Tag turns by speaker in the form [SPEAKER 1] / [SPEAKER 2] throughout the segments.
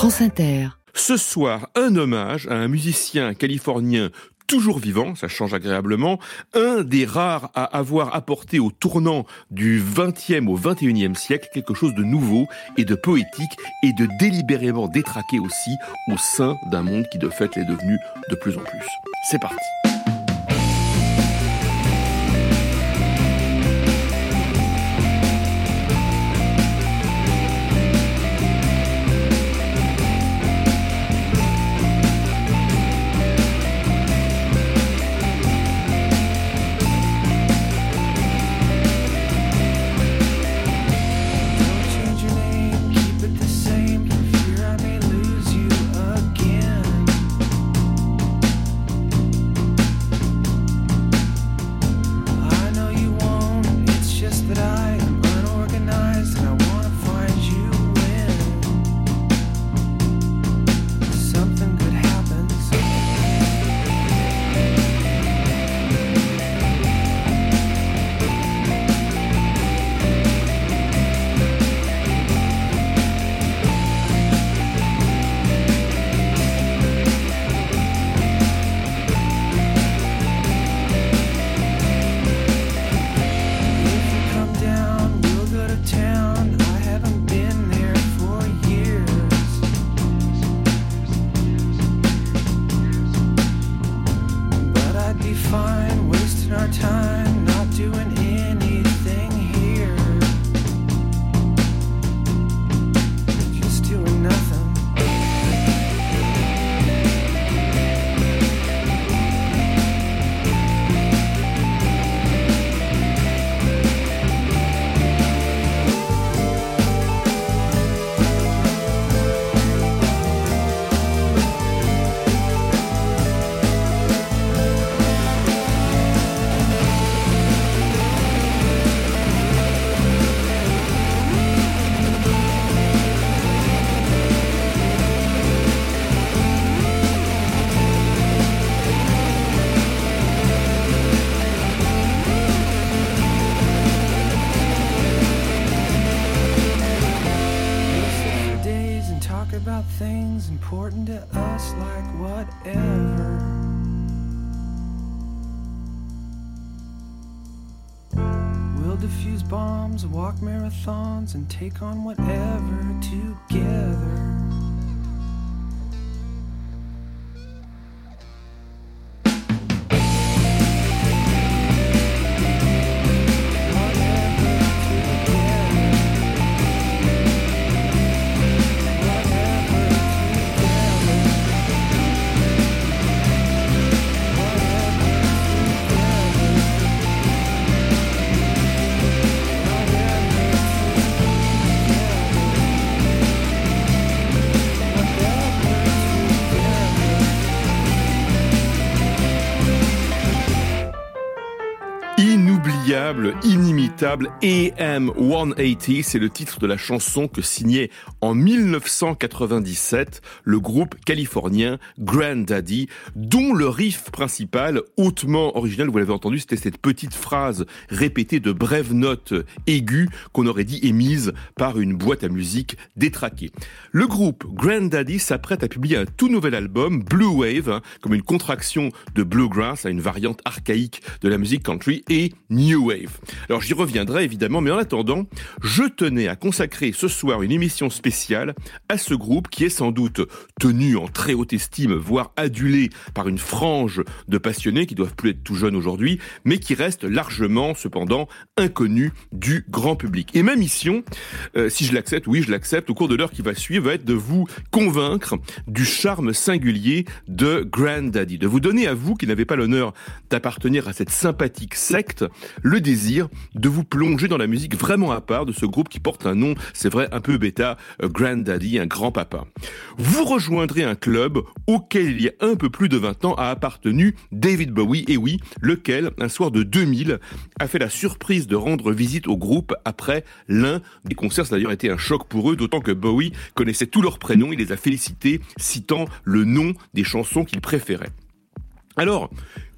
[SPEAKER 1] France Inter.
[SPEAKER 2] Ce soir, un hommage à un musicien californien toujours vivant, ça change agréablement, un des rares à avoir apporté au tournant du 20e au 21e siècle quelque chose de nouveau et de poétique et de délibérément détraqué aussi au sein d'un monde qui de fait l'est devenu de plus en plus. C'est parti.
[SPEAKER 3] Take on whatever
[SPEAKER 2] inimitable AM 180, c'est le titre de la chanson que signait en 1997 le groupe californien Grand Daddy, dont le riff principal, hautement original, vous l'avez entendu, c'était cette petite phrase répétée de brèves notes aiguës qu'on aurait dit émise par une boîte à musique détraquée. Le groupe Grand Daddy s'apprête à publier un tout nouvel album, Blue Wave, hein, comme une contraction de bluegrass, à une variante archaïque de la musique country, et New Wave. Alors j'y reviendrai évidemment, mais en attendant, je tenais à consacrer ce soir une émission spéciale à ce groupe qui est sans doute tenu en très haute estime, voire adulé par une frange de passionnés qui doivent plus être tout jeunes aujourd'hui, mais qui reste largement cependant inconnu du grand public. Et ma mission, euh, si je l'accepte, oui je l'accepte, au cours de l'heure qui va suivre, va être de vous convaincre du charme singulier de Grand Daddy, de vous donner à vous qui n'avez pas l'honneur d'appartenir à cette sympathique secte, le désir de vous plonger dans la musique vraiment à part de ce groupe qui porte un nom, c'est vrai, un peu bêta, euh, Granddaddy, un grand-papa. Vous rejoindrez un club auquel il y a un peu plus de 20 ans a appartenu David Bowie, et oui, lequel, un soir de 2000, a fait la surprise de rendre visite au groupe après l'un des concerts. Ça a d'ailleurs été un choc pour eux, d'autant que Bowie connaissait tous leurs prénoms, il les a félicités, citant le nom des chansons qu'il préférait. Alors,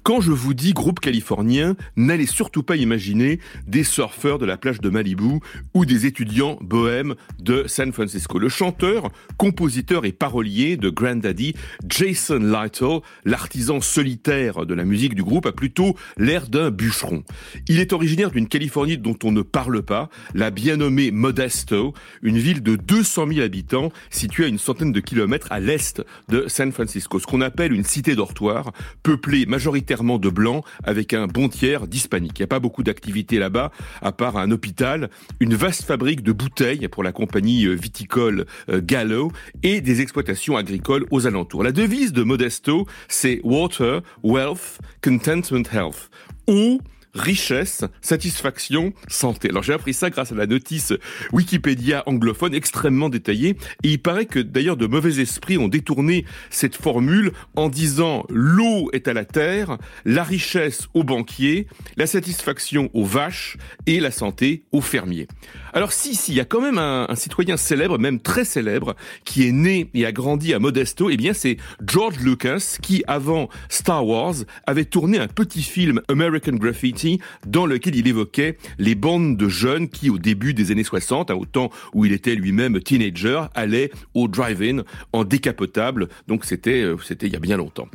[SPEAKER 2] Quand je vous dis groupe californien, n'allez surtout pas imaginer des surfeurs de la plage de Malibu ou des étudiants bohèmes de San Francisco. Le chanteur, compositeur et parolier de Grandaddy, Jason Lytle, l'artisan solitaire de la musique du groupe, a plutôt l'air d'un bûcheron. Il est originaire d'une Californie dont on ne parle pas, la bien nommée Modesto, une ville de 200 000 habitants située à une centaine de kilomètres à l'est de San Francisco, ce qu'on appelle une cité dortoir, peuplée majoritairement de blancs avec un bon tiers d'hispaniques. Il n'y a pas beaucoup d'activités là-bas, à part un hôpital, une vaste fabrique de bouteilles pour la compagnie euh, viticole euh, Gallo et des exploitations agricoles aux alentours. La devise de Modesto, c'est Water, Wealth, Contentment, Health. Ou richesse, satisfaction, santé. Alors j'ai appris ça grâce à la notice Wikipédia anglophone extrêmement détaillée et il paraît que d'ailleurs de mauvais esprits ont détourné cette formule en disant l'eau est à la terre, la richesse aux banquiers, la satisfaction aux vaches et la santé aux fermiers. Alors si, si, il y a quand même un, un citoyen célèbre, même très célèbre, qui est né et a grandi à Modesto, eh bien c'est George Lucas qui, avant Star Wars, avait tourné un petit film American Graffiti dans lequel il évoquait les bandes de jeunes qui, au début des années 60, hein, au temps où il était lui-même teenager, allaient au drive-in en décapotable. Donc c'était euh, c'était il y a bien longtemps.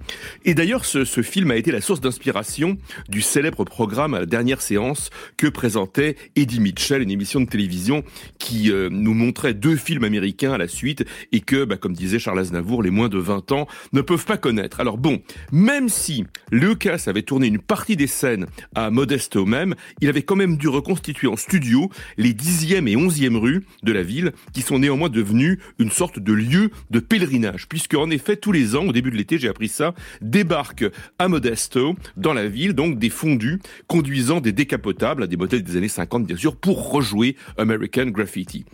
[SPEAKER 2] Et d'ailleurs, ce, film a été la source d'inspiration du célèbre programme à la dernière séance que présentait Eddie Mitchell, une émission de télévision qui euh, nous montrait deux films américains à la suite et que, bah, comme disait Charles Aznavour, les moins de 20 ans ne peuvent pas connaître. Alors bon, même si Lucas avait tourné une partie des scènes à Modesto même, il avait quand même dû reconstituer en studio les 10e et 11e rues de la ville, qui sont néanmoins devenues une sorte de lieu de pèlerinage, puisque en effet, tous les ans, au début de l'été, j'ai appris ça, débarquent à Modesto, dans la ville, donc des fondus conduisant des décapotables, des modèles des années 50 bien sûr, pour rejouer American Graffiti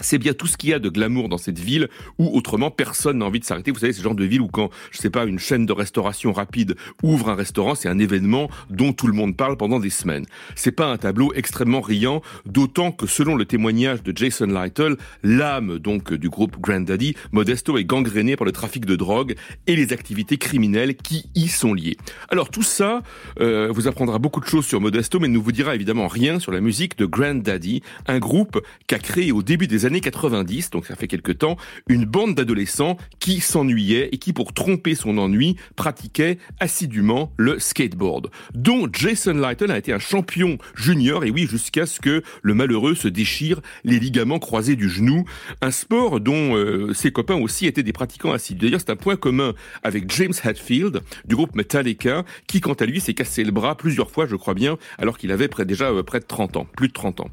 [SPEAKER 2] c'est bien tout ce qu'il y a de glamour dans cette ville où autrement personne n'a envie de s'arrêter. Vous savez, ce genre de ville où quand, je sais pas, une chaîne de restauration rapide ouvre un restaurant, c'est un événement dont tout le monde parle pendant des semaines. C'est pas un tableau extrêmement riant, d'autant que selon le témoignage de Jason Lytle, l'âme donc du groupe Grandaddy, Modesto est gangréné par le trafic de drogue et les activités criminelles qui y sont liées. Alors tout ça euh, vous apprendra beaucoup de choses sur Modesto, mais ne vous dira évidemment rien sur la musique de Grandaddy, un groupe qu'a créé au début des années années 90, donc ça fait quelque temps, une bande d'adolescents qui s'ennuyaient et qui, pour tromper son ennui, pratiquaient assidûment le skateboard, dont Jason Lytle a été un champion junior, et oui, jusqu'à ce que le malheureux se déchire les ligaments croisés du genou, un sport dont euh, ses copains aussi étaient des pratiquants assidus. D'ailleurs, c'est un point commun avec James Hetfield, du groupe Metallica, qui, quant à lui, s'est cassé le bras plusieurs fois, je crois bien, alors qu'il avait déjà euh, près de 30 ans, plus de 30 ans.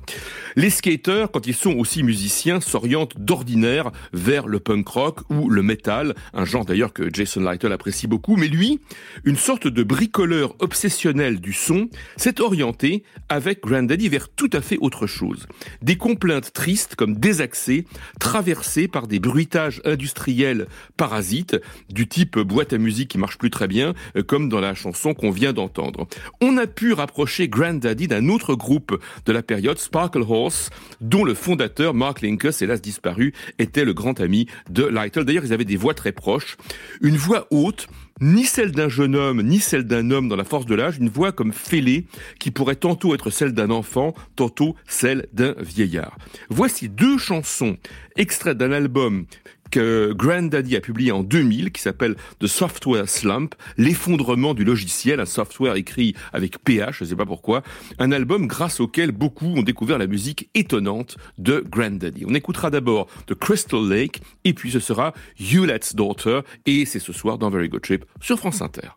[SPEAKER 2] Les skaters, quand ils sont aussi musiciens, s'oriente d'ordinaire vers le punk rock ou le metal, un genre d'ailleurs que Jason Lytle apprécie beaucoup, mais lui, une sorte de bricoleur obsessionnel du son, s'est orienté avec Grandaddy vers tout à fait autre chose. Des complaintes tristes comme désaxées, traversées par des bruitages industriels parasites, du type boîte à musique qui marche plus très bien, euh, comme dans la chanson qu'on vient d'entendre. On a pu rapprocher Grandaddy d'un autre groupe de la période, Sparkle Horse, dont le fondateur Mark Link hélas disparu, était le grand ami de Lytle. D'ailleurs, ils avaient des voix très proches. Une voix haute, ni celle d'un jeune homme, ni celle d'un homme dans la force de l'âge, une voix comme fêlée, qui pourrait tantôt être celle d'un enfant, tantôt celle d'un vieillard. Voici deux chansons extraites d'un album que Grandaddy a publié en 2000 qui s'appelle The Software Slump, l'effondrement du logiciel, un software écrit avec PH, je ne sais pas pourquoi, un album grâce auquel beaucoup ont découvert la musique étonnante de Grandaddy. On écoutera d'abord The Crystal Lake et puis ce sera Hewlett's Daughter et c'est ce soir dans Very Good Trip sur France Inter.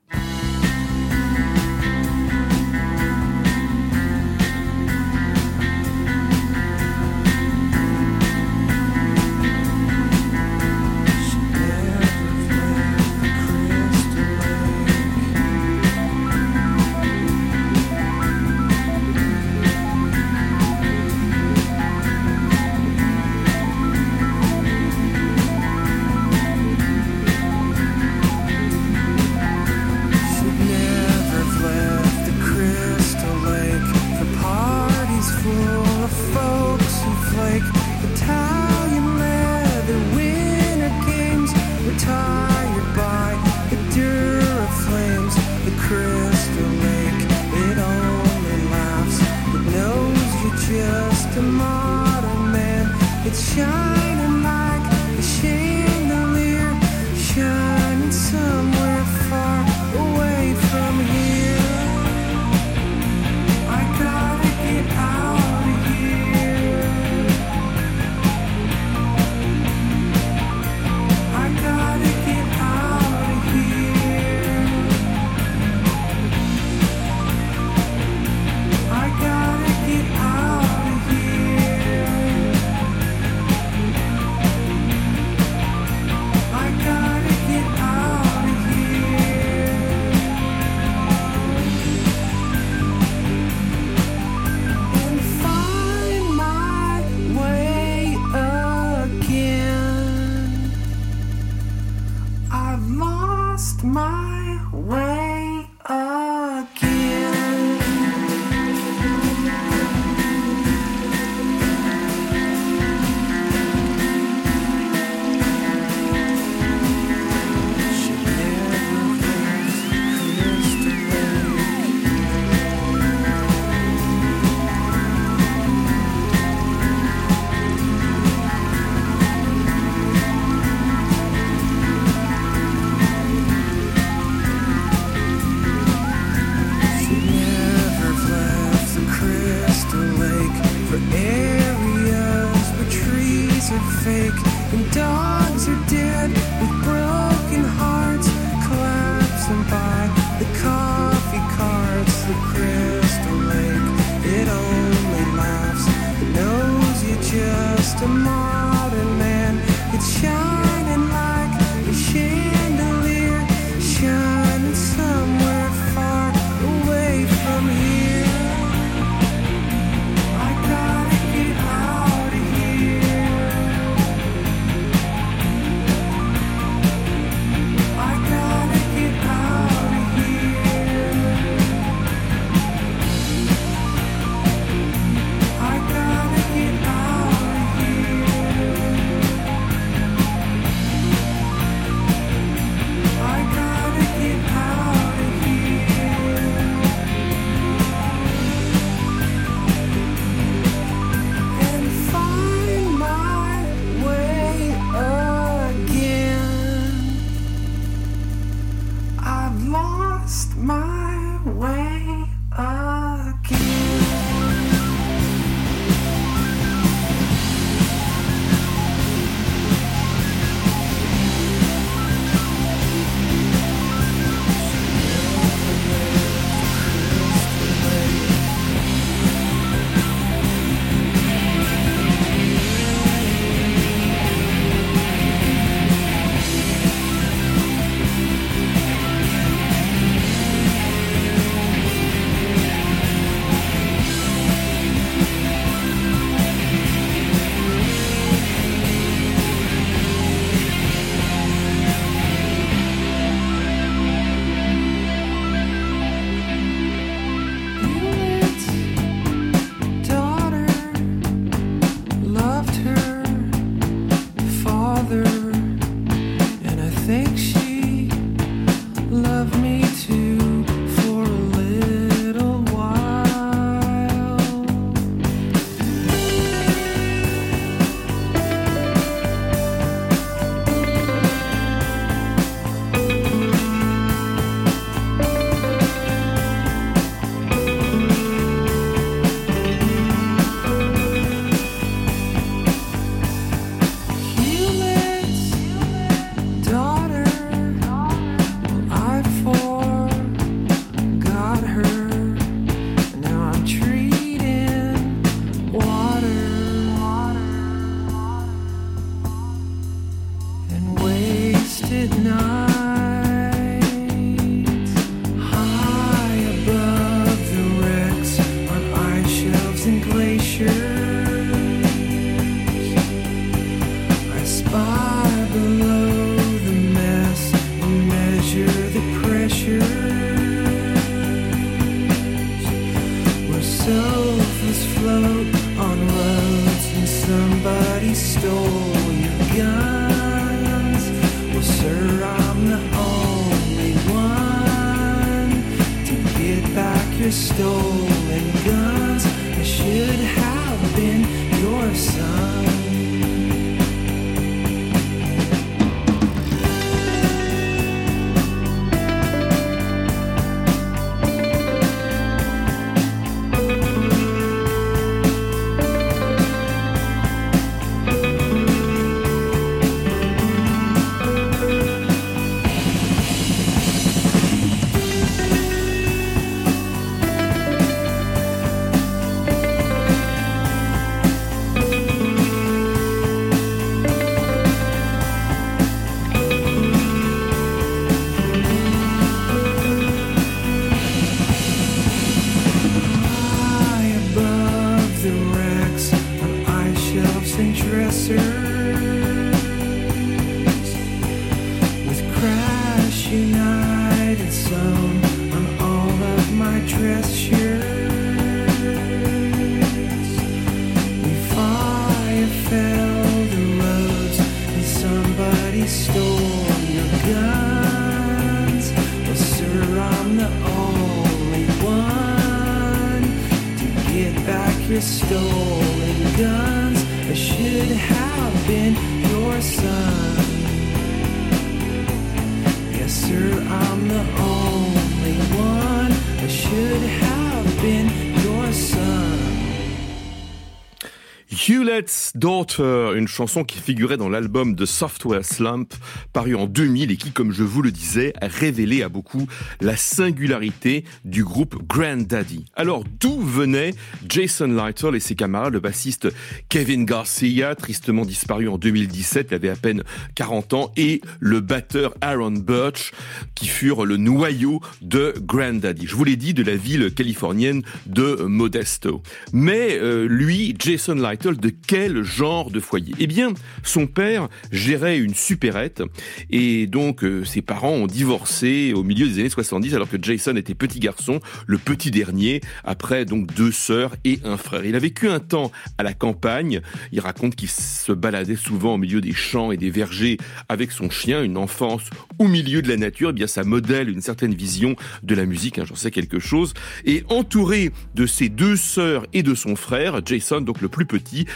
[SPEAKER 2] Daughter, une chanson qui figurait dans l'album de Software Slump, paru en 2000 et qui, comme je vous le disais, a révélé à beaucoup la singularité du groupe Grand Daddy. Alors, d'où venaient Jason Lytle et ses camarades, le bassiste Kevin Garcia, tristement disparu en 2017, il avait à peine 40 ans, et le batteur Aaron Birch, qui furent le noyau de Grand Daddy. Je vous l'ai dit, de la ville californienne de Modesto. Mais euh, lui, Jason Lytle, de quel genre de foyer Eh bien, son père gérait une supérette et donc euh, ses parents ont divorcé au milieu des années 70 alors que Jason était petit garçon, le petit dernier, après donc deux sœurs et un frère. Il a vécu un temps à la campagne. Il raconte qu'il se baladait souvent au milieu des champs et des vergers avec son chien, une enfance au milieu de la nature. Eh bien, ça modèle une certaine vision de la musique, hein, j'en sais quelque chose. Et entouré de ses deux sœurs et de son frère, Jason, donc le plus petit,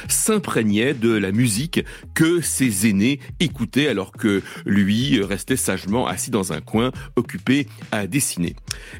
[SPEAKER 2] de la musique que ses aînés écoutaient alors que lui restait sagement assis dans un coin, occupé à dessiner.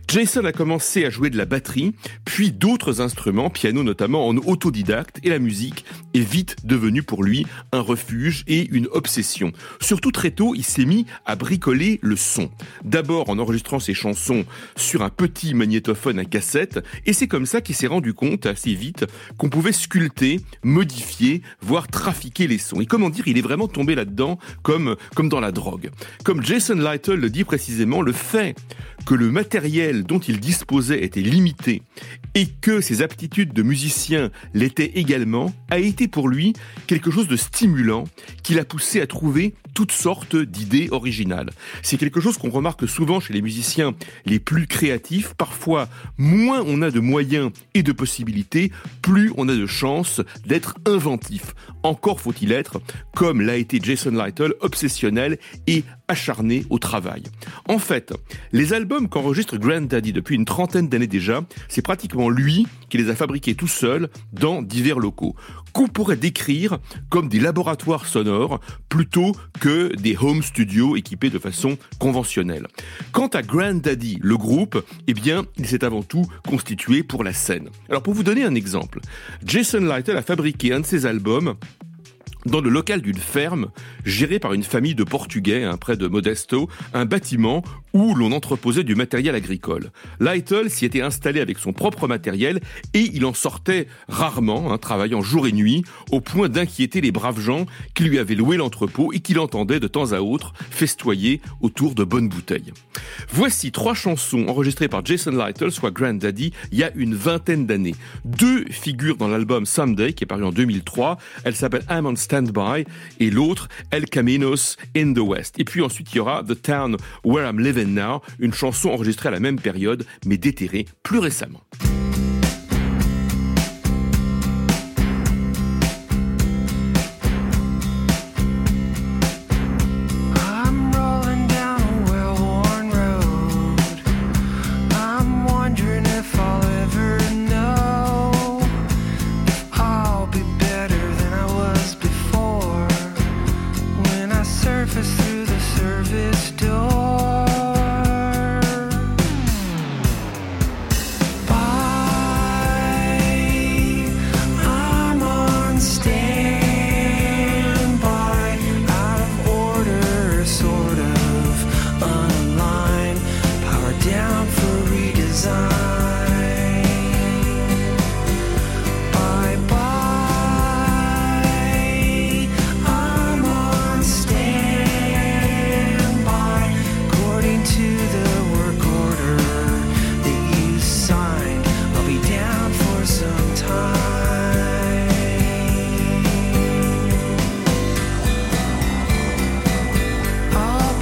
[SPEAKER 2] Jason a commencé à jouer de la batterie, puis d'autres instruments, piano notamment en autodidacte, et la musique est vite devenue pour lui un refuge et une obsession. Surtout très tôt, il s'est mis à bricoler le son. D'abord en enregistrant ses chansons sur un petit magnétophone à cassette, et c'est comme ça qu'il s'est rendu compte assez vite qu'on pouvait sculpter, modifier, voire trafiquer les sons. Et comment dire, il est vraiment tombé là-dedans comme, comme dans la drogue. Comme Jason Lytle le dit précisément, le fait que le matériel dont il disposait était limité et que ses aptitudes de musicien l'étaient également, a été pour lui quelque chose de stimulant qui l'a poussé à trouver toutes sortes d'idées originales. C'est quelque chose qu'on remarque souvent chez les musiciens les plus créatifs. Parfois, moins on a de moyens et de possibilités, plus on a de chances d'être inventif. Encore faut-il être, comme l'a été Jason Lytle, obsessionnel et acharné au travail. En fait, les albums qu'enregistre Grand Daddy depuis une trentaine d'années déjà, c'est pratiquement lui qui les a fabriqués tout seul dans divers locaux, qu'on pourrait décrire comme des laboratoires sonores plutôt que des home studios équipés de façon conventionnelle. Quant à Grand Daddy, le groupe, eh bien, il s'est avant tout constitué pour la scène. Alors pour vous donner un exemple, Jason Lytle a fabriqué un de ses albums dans le local d'une ferme gérée par une famille de Portugais hein, près de Modesto, un bâtiment où l'on entreposait du matériel agricole. Lytle s'y était installé avec son propre matériel et il en sortait rarement, hein, travaillant jour et nuit, au point d'inquiéter les braves gens qui lui avaient loué l'entrepôt et qui l'entendaient de temps à autre festoyer autour de bonnes bouteilles. Voici trois chansons enregistrées par Jason Lytle, soit Grand Daddy, il y a une vingtaine d'années. Deux figurent dans l'album Someday, qui est paru en 2003. Elle s'appelle I'm on Standby et l'autre El Caminos in the West. Et puis ensuite, il y aura The Town Where I'm Living Une chanson enregistrée à la même période, mais déterrée plus récemment.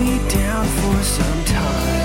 [SPEAKER 3] Down for some time.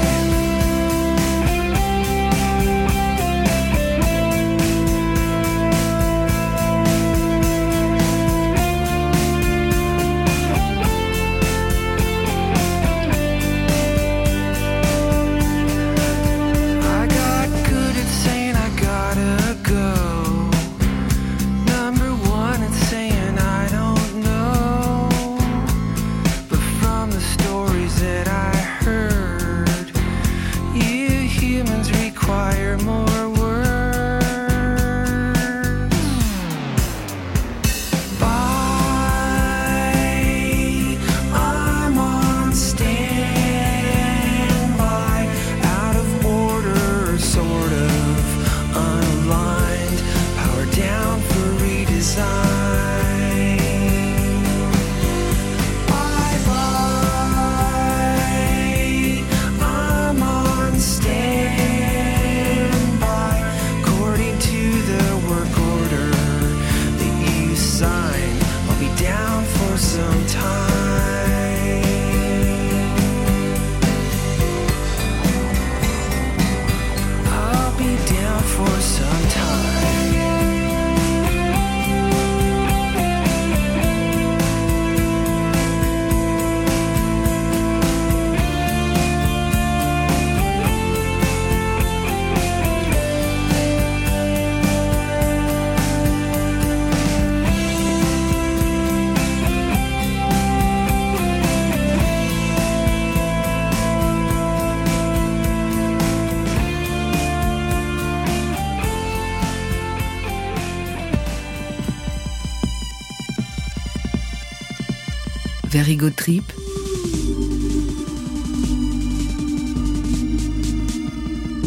[SPEAKER 1] Terrigo Trip.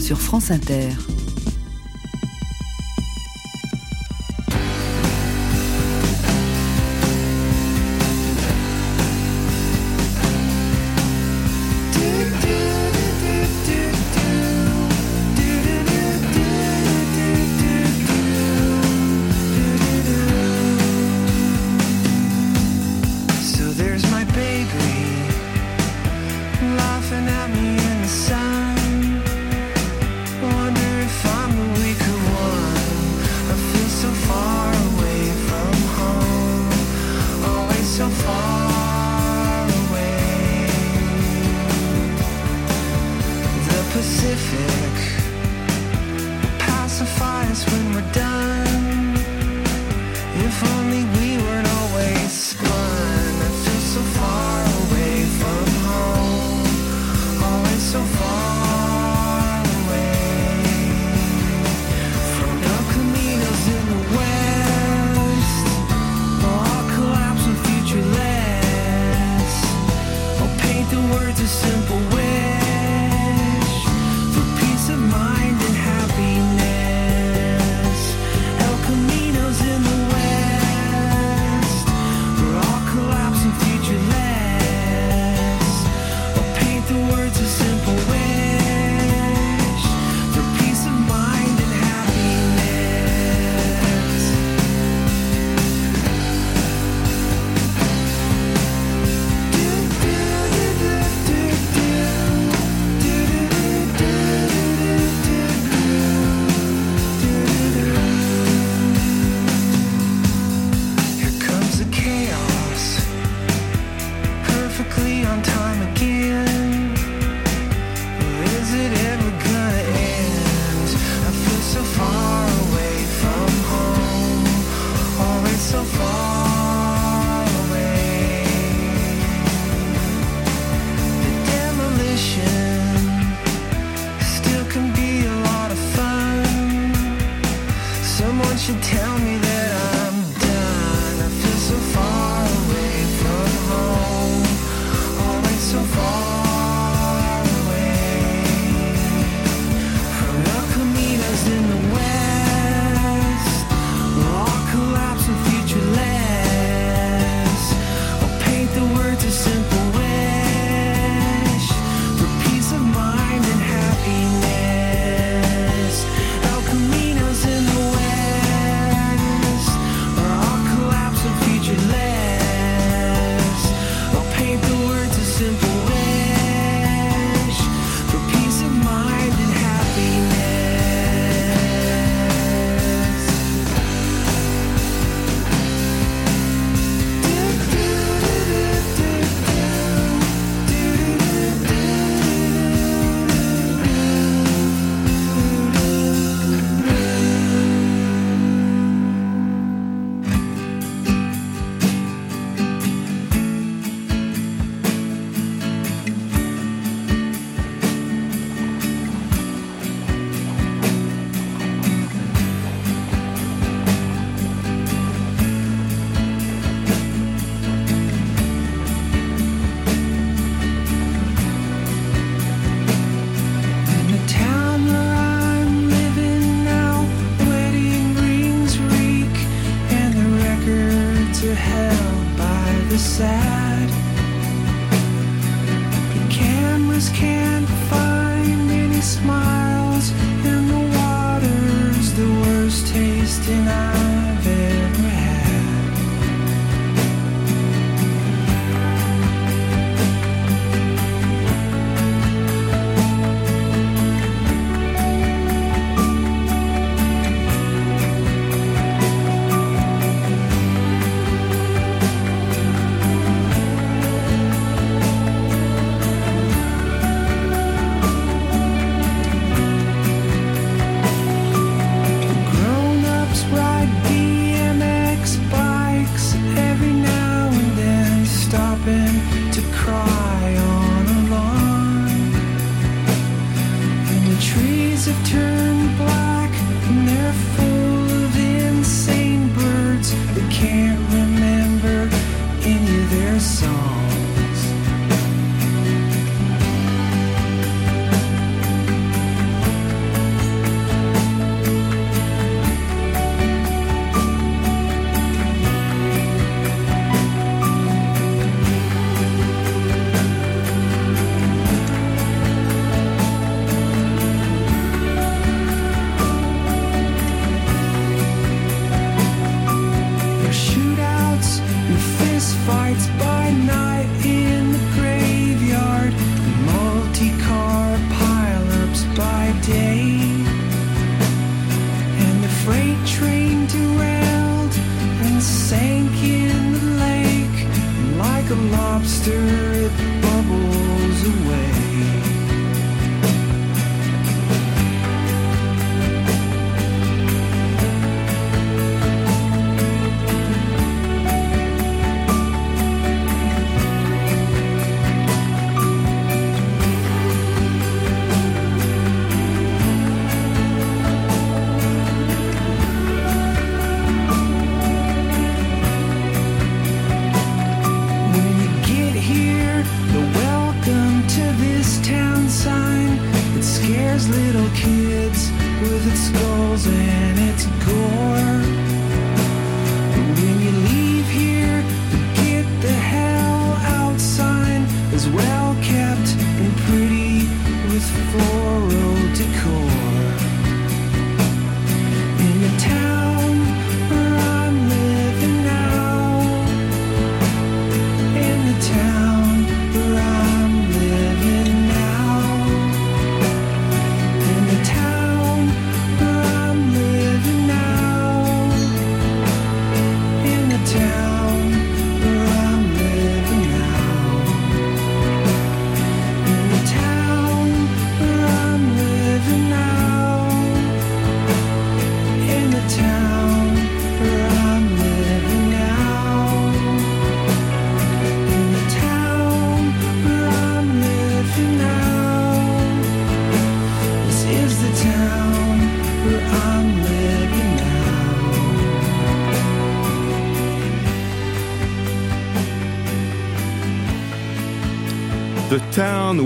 [SPEAKER 1] Sur France Inter.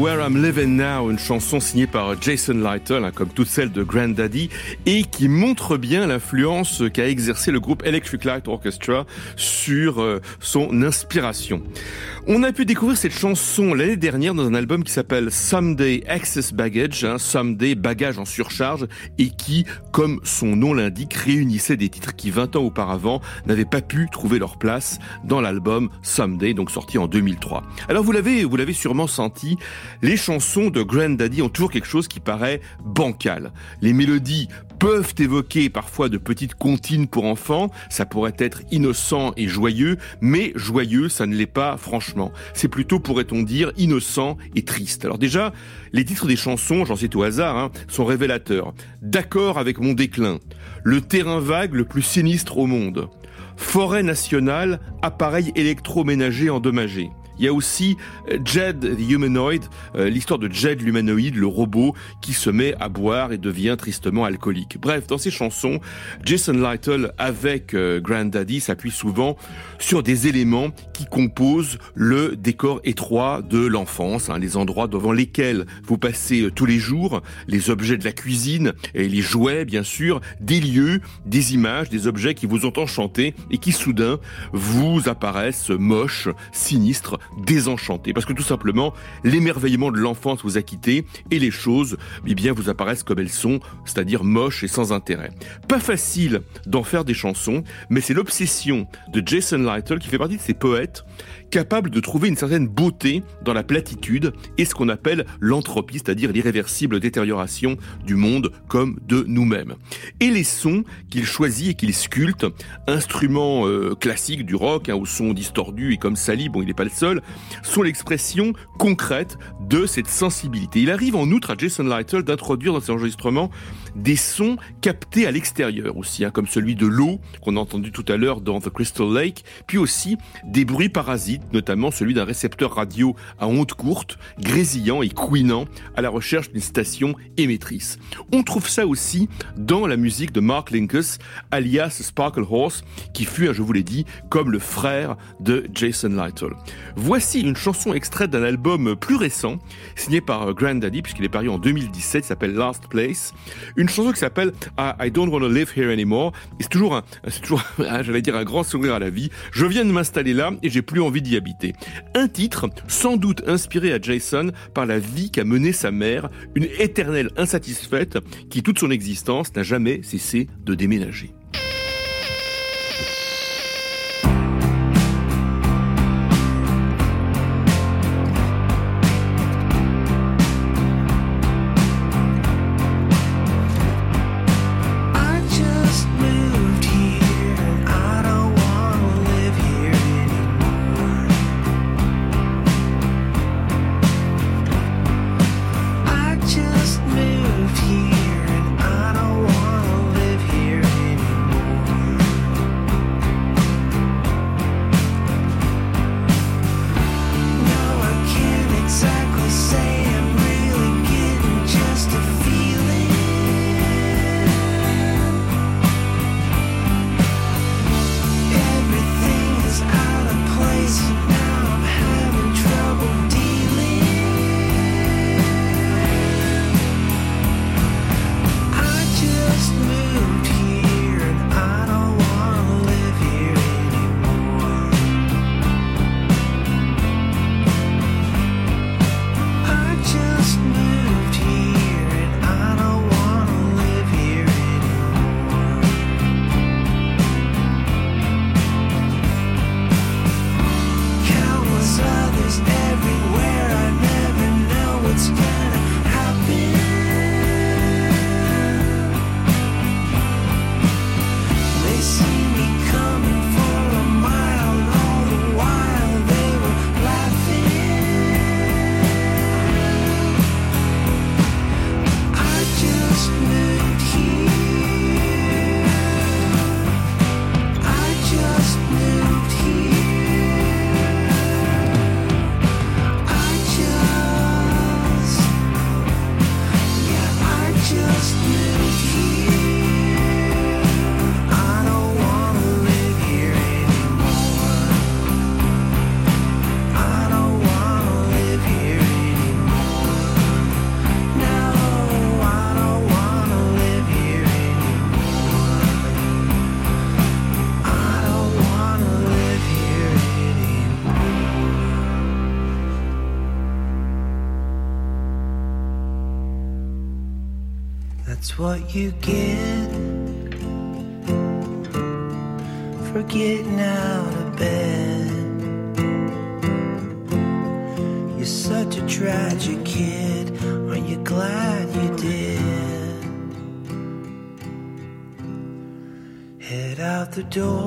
[SPEAKER 3] Where I'm Living Now,
[SPEAKER 2] une chanson signée par Jason Lytle, hein, comme toutes celles de Grandaddy, et qui montre bien l'influence qu'a exercé le groupe Electric Light Orchestra sur euh, son inspiration. On a pu découvrir cette chanson l'année dernière dans un album qui s'appelle Someday Excess Baggage, hein, Someday bagage en surcharge, et qui, comme son nom l'indique, réunissait des titres qui 20 ans auparavant n'avaient pas pu trouver leur place dans l'album Someday, donc sorti en 2003. Alors vous l'avez, vous l'avez sûrement senti, les chansons de Grandaddy ont toujours quelque chose qui paraît bancal. Les mélodies peuvent évoquer parfois de petites comptines pour enfants, ça pourrait être innocent et joyeux, mais joyeux, ça ne l'est pas franchement. C'est plutôt, pourrait-on dire, innocent et triste. Alors déjà, les titres des chansons, j'en cite au hasard, hein, sont révélateurs. D'accord avec mon déclin, le terrain vague le plus sinistre au monde, forêt nationale, appareil électroménager endommagé. Il y a aussi euh, Jed the Humanoid, euh, l'histoire de Jed l'humanoïde, le robot qui se met à boire et devient tristement alcoolique. Bref, dans ces chansons, Jason Lytle avec euh, Grandaddy s'appuie souvent sur des éléments qui composent le décor étroit de l'enfance, hein, les endroits devant lesquels vous passez tous les jours, les objets de la cuisine et les jouets bien sûr, des lieux, des images, des objets qui vous ont enchanté et qui soudain vous apparaissent moches, sinistres, désenchantés. Parce que tout simplement, l'émerveillement de l'enfance vous a quitté et les choses, eh bien, vous apparaissent comme elles sont, c'est-à-dire moches et sans intérêt. Pas facile d'en faire des chansons, mais c'est l'obsession de Jason Lytle qui fait partie de ces poètes capables de trouver une certaine beauté dans la platitude et ce qu'on appelle l'entropie, c'est-à-dire l'irréversible détérioration du monde comme de nous-mêmes. Et les sons qu'il choisit et qu'il sculpte, instruments euh, classiques du rock, hein, au son distordu et comme Sally, bon il n'est pas le seul, sont l'expression concrète de cette sensibilité. Il arrive en outre à Jason Lytle d'introduire dans ses enregistrements des sons captés à l'extérieur aussi, hein, comme celui de l'eau qu'on a entendu tout à l'heure dans The Crystal Lake, puis aussi des bruits parasites, notamment celui d'un récepteur radio à ondes courtes, grésillant et couinant à la recherche d'une station émettrice. On trouve ça aussi dans la musique de Mark Linkus, alias Sparkle Horse, qui fut, hein, je vous l'ai dit, comme le frère de Jason Lytle. Voici une chanson extraite d'un album plus récent, signé par Grandaddy, puisqu'il est paru en 2017, il s'appelle Last Place. Chanson qui s'appelle I, I Don't Wanna Live Here Anymore. C'est toujours c'est toujours, j'allais dire, un grand sourire à la vie. Je viens de m'installer là et j'ai plus envie d'y habiter. Un titre, sans doute inspiré à Jason par la vie qu'a menée sa mère, une éternelle insatisfaite qui, toute son existence, n'a jamais cessé de déménager.
[SPEAKER 1] You get for getting out of bed. You're such a tragic kid. Aren't you glad you did? Head out the door.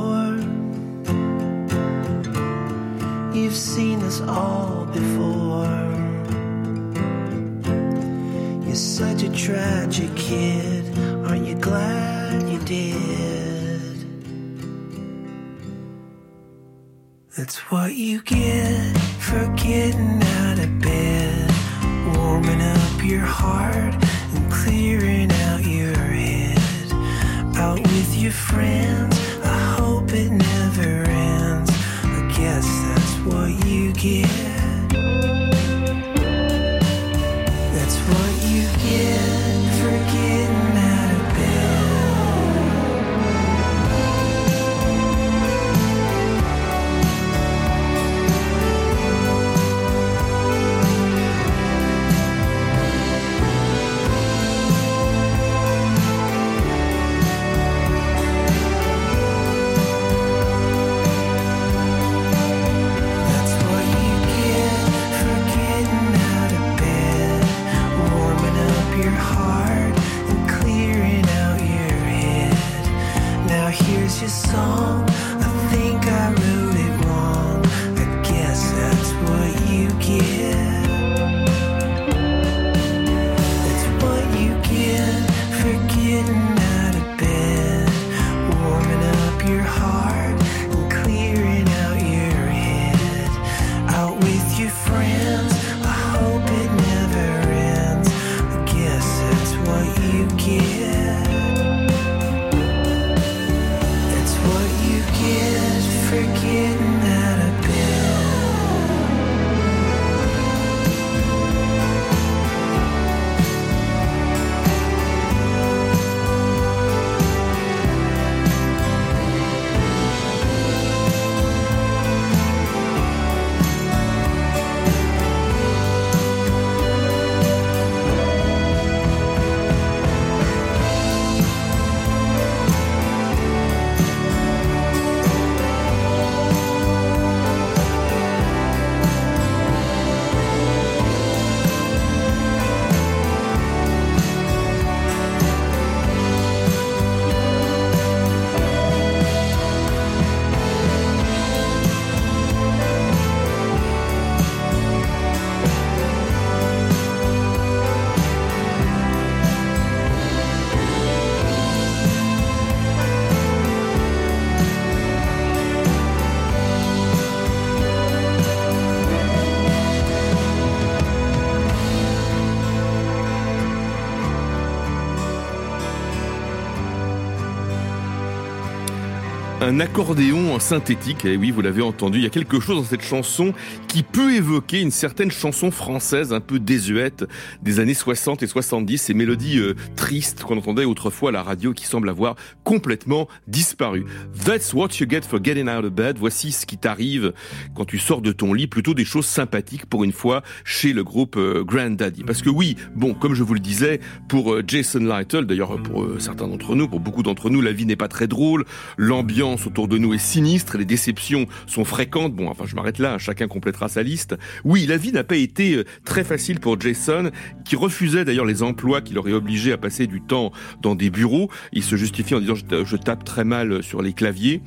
[SPEAKER 2] Un accordéon synthétique, et oui, vous l'avez entendu, il y a quelque chose dans cette chanson qui peut évoquer une certaine chanson française un peu désuète des années 60 et 70, ces mélodies euh, tristes qu'on entendait autrefois à la radio qui semblent avoir complètement disparu. That's what you get for getting out of bed. Voici ce qui t'arrive quand tu sors de ton lit, plutôt des choses sympathiques pour une fois chez le groupe euh, Grandaddy. Parce que oui, bon, comme je vous le disais, pour euh, Jason Lytle, d'ailleurs pour euh, certains d'entre nous, pour beaucoup d'entre nous, la vie n'est pas très drôle, l'ambiance autour de nous est sinistre, les déceptions sont fréquentes. Bon, enfin, je m'arrête là, chacun complétera sa liste. Oui, la vie n'a pas été euh, très facile pour Jason, qui refusait d'ailleurs les emplois qui l'auraient obligé à passer du temps dans des bureaux. Il se justifiait en disant je, je tape très mal sur les claviers.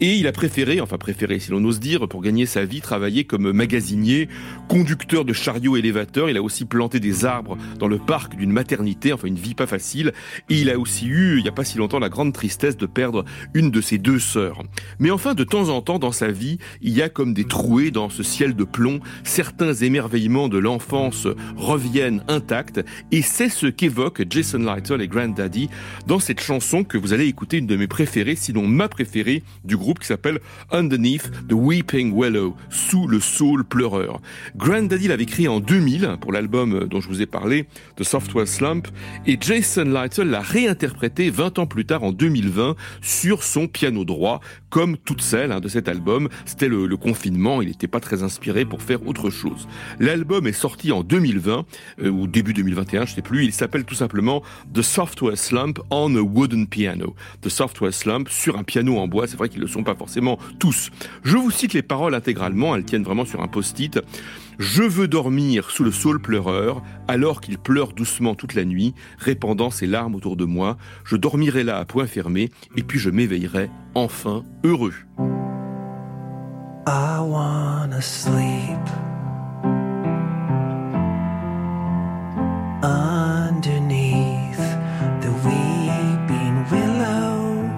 [SPEAKER 2] Et il a préféré, enfin préféré si l'on ose dire, pour gagner sa vie, travailler comme magasinier, conducteur de chariot élévateur. Il a aussi planté des arbres dans le parc d'une maternité, enfin une vie pas facile. Et il a aussi eu, il n'y a pas si longtemps, la grande tristesse de perdre une de ses deux sœurs. Mais enfin, de temps en temps, dans sa vie, il y a comme des trouées dans ce ciel de plomb. Certains émerveillements de l'enfance reviennent intacts. Et c'est ce qu'évoquent Jason Lytle et Granddaddy dans cette chanson que vous allez écouter, une de mes préférées, sinon ma préférée du groupe qui s'appelle Underneath the Weeping Willow, sous le saule pleureur. Granddaddy l'avait écrit en 2000 pour l'album dont je vous ai parlé, The Software Slump, et Jason Lytle l'a réinterprété 20 ans plus tard en 2020 sur son piano droit comme toutes celles hein, de cet album. C'était le, confinement, il n'était pas très inspiré pour faire autre chose. L'album est sorti en 2020, euh, ou début 2021, je sais plus. Il s'appelle tout simplement The Software Slump on a Wooden Piano. The Software Slump sur un piano en bois. C'est vrai qu'ils ne le sont pas forcément tous. Je vous cite les paroles intégralement, elles tiennent vraiment sur un post-it. Je veux dormir sous le saule pleureur, alors qu'il pleure doucement toute la nuit, répandant ses larmes autour de moi. Je dormirai là à point fermé, et puis je m'éveillerai enfin heureux.
[SPEAKER 1] I wanna sleep underneath the weeping willow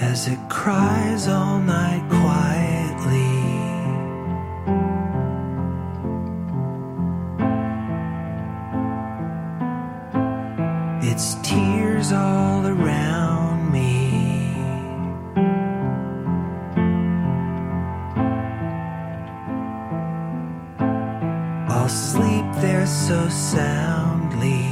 [SPEAKER 1] as it cries all night all around me. I'll sleep there so soundly.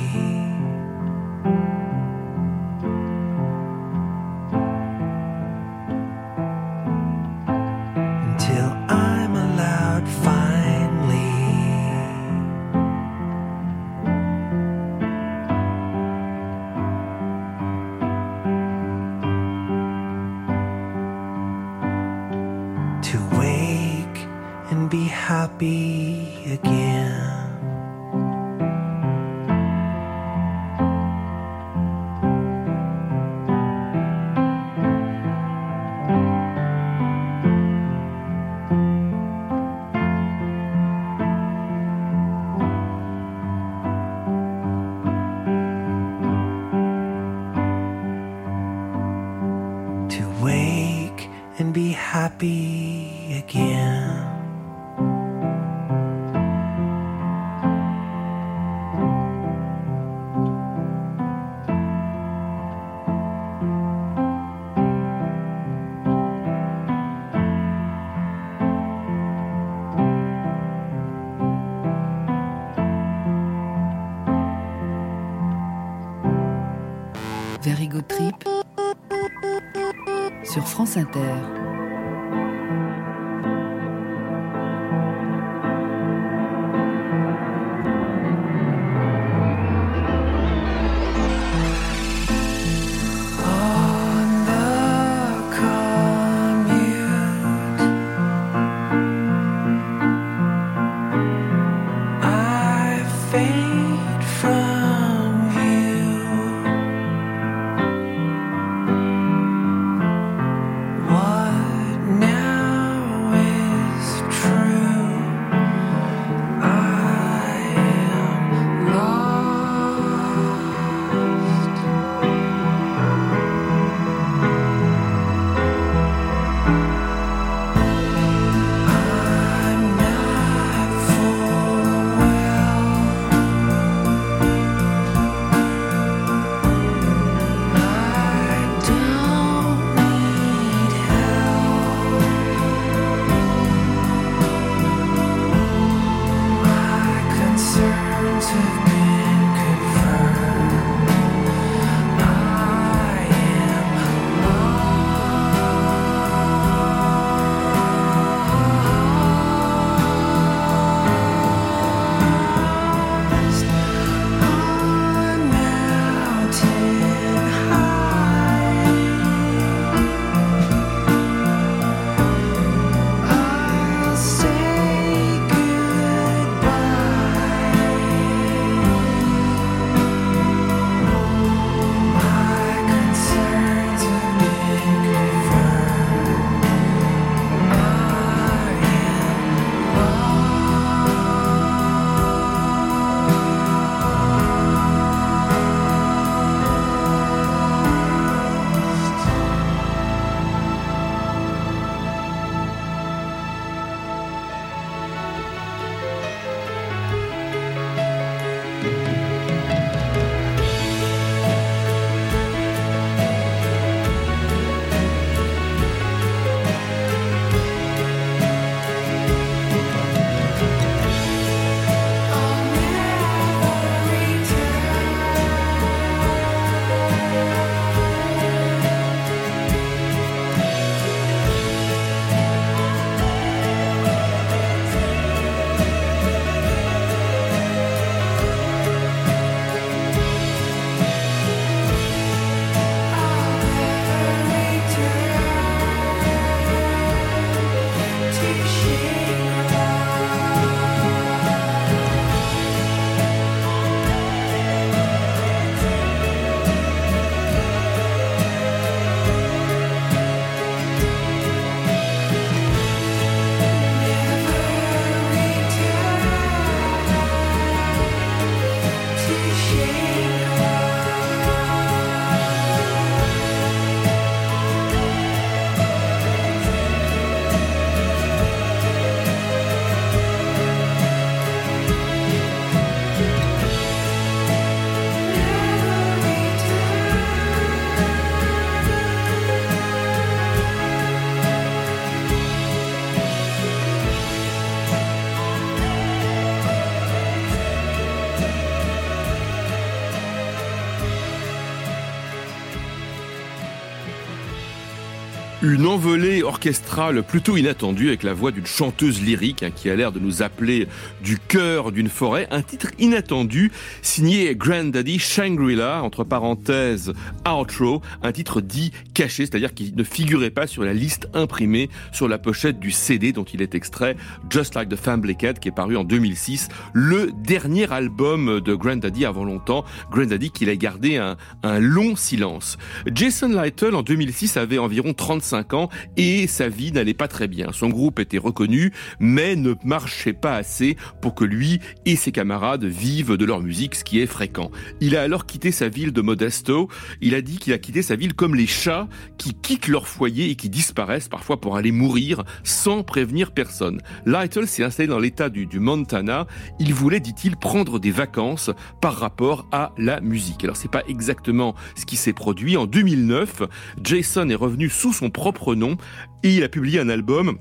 [SPEAKER 2] Une envolée orchestrale plutôt inattendue avec la voix d'une chanteuse lyrique hein, qui a l'air de nous appeler du cœur d'une forêt. Un titre inattendu signé Granddaddy Shangri-La, entre parenthèses Outro, un titre dit caché, c'est-à-dire qu'il ne figurait pas sur la liste imprimée sur la pochette du CD dont il est extrait, Just Like the Family Cat, qui est paru en 2006, le dernier album de Granddaddy avant longtemps. Granddaddy qu'il a gardé un, un long silence. Jason Lytle en 2006 avait environ 35 ans et sa vie n'allait pas très bien. Son groupe était reconnu, mais ne marchait pas assez pour que lui et ses camarades vivent de leur musique, ce qui est fréquent. Il a alors quitté sa ville de Modesto. Il a dit qu'il a quitté sa ville comme les chats qui quittent leur foyer et qui disparaissent parfois pour aller mourir sans prévenir personne. Lytle s'est installé dans l'état du, du Montana. Il voulait, dit-il, prendre des vacances par rapport à la musique. Alors c'est pas exactement ce qui s'est produit. En 2009, Jason est revenu sous son propre nom et il a publié un album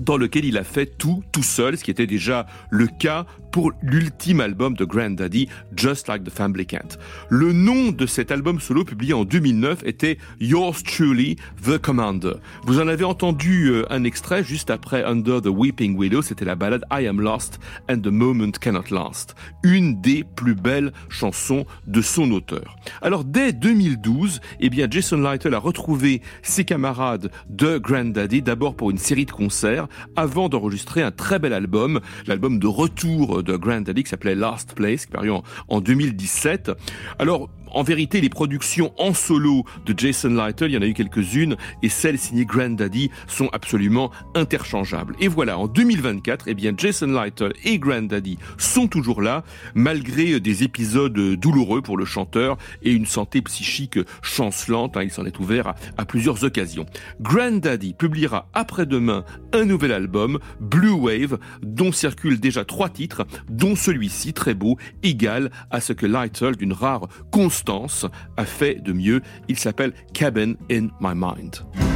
[SPEAKER 2] dans lequel il a fait tout tout seul, ce qui était déjà le cas pour l'ultime album de Granddaddy, Just Like the Family Cat. Le nom de cet album solo publié en 2009 était Yours Truly, The Commander. Vous en avez entendu euh, un extrait juste après Under the Weeping Willow, c'était la ballade I Am Lost and the Moment Cannot Last, une des plus belles chansons de son auteur. Alors dès 2012, eh bien Jason Lytle a retrouvé ses camarades de Granddaddy, d'abord pour une série de concerts, avant d'enregistrer un très bel album, l'album de retour de Granddaddy qui s'appelait Last Place, qui est paru en, en 2017. Alors, en vérité, les productions en solo de Jason Lytle, il y en a eu quelques-unes, et celles signées Granddaddy sont absolument interchangeables. Et voilà, en 2024, eh bien, Jason Lytle et Granddaddy sont toujours là, malgré des épisodes douloureux pour le chanteur et une santé psychique chancelante. Hein, il s'en est ouvert à, à plusieurs occasions. Granddaddy publiera après-demain un nouvel album, Blue Wave, dont circulent déjà trois titres, dont celui-ci, très beau, égal à ce que Lytle, d'une rare constance, a fait de mieux. Il s'appelle Cabin in My Mind.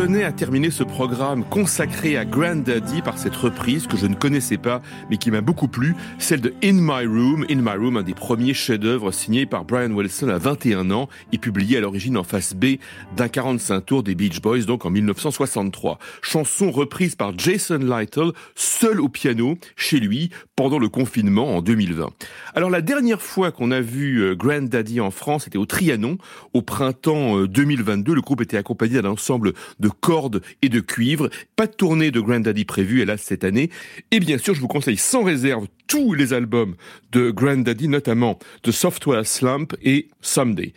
[SPEAKER 2] Tenais à terminer ce programme consacré à Grandaddy par cette reprise que je ne connaissais pas mais qui m'a beaucoup plu, celle de In My Room. In My Room, un des premiers chefs-d'œuvre signés par Brian Wilson à 21 ans et publié à l'origine en face B d'un 45 tours des Beach Boys, donc en 1963. Chanson reprise par Jason Lytle, seul au piano, chez lui, pendant le confinement en 2020. Alors la dernière fois qu'on a vu euh, Grandaddy en France, c'était au Trianon, au printemps 2022. Euh, le groupe était accompagné d'un ensemble de cordes et de cuivre. Pas de tournée de Grandaddy prévue, hélas, cette année. Et bien sûr, je vous conseille sans réserve tous les albums de Grandaddy, notamment The Software Slump et Someday.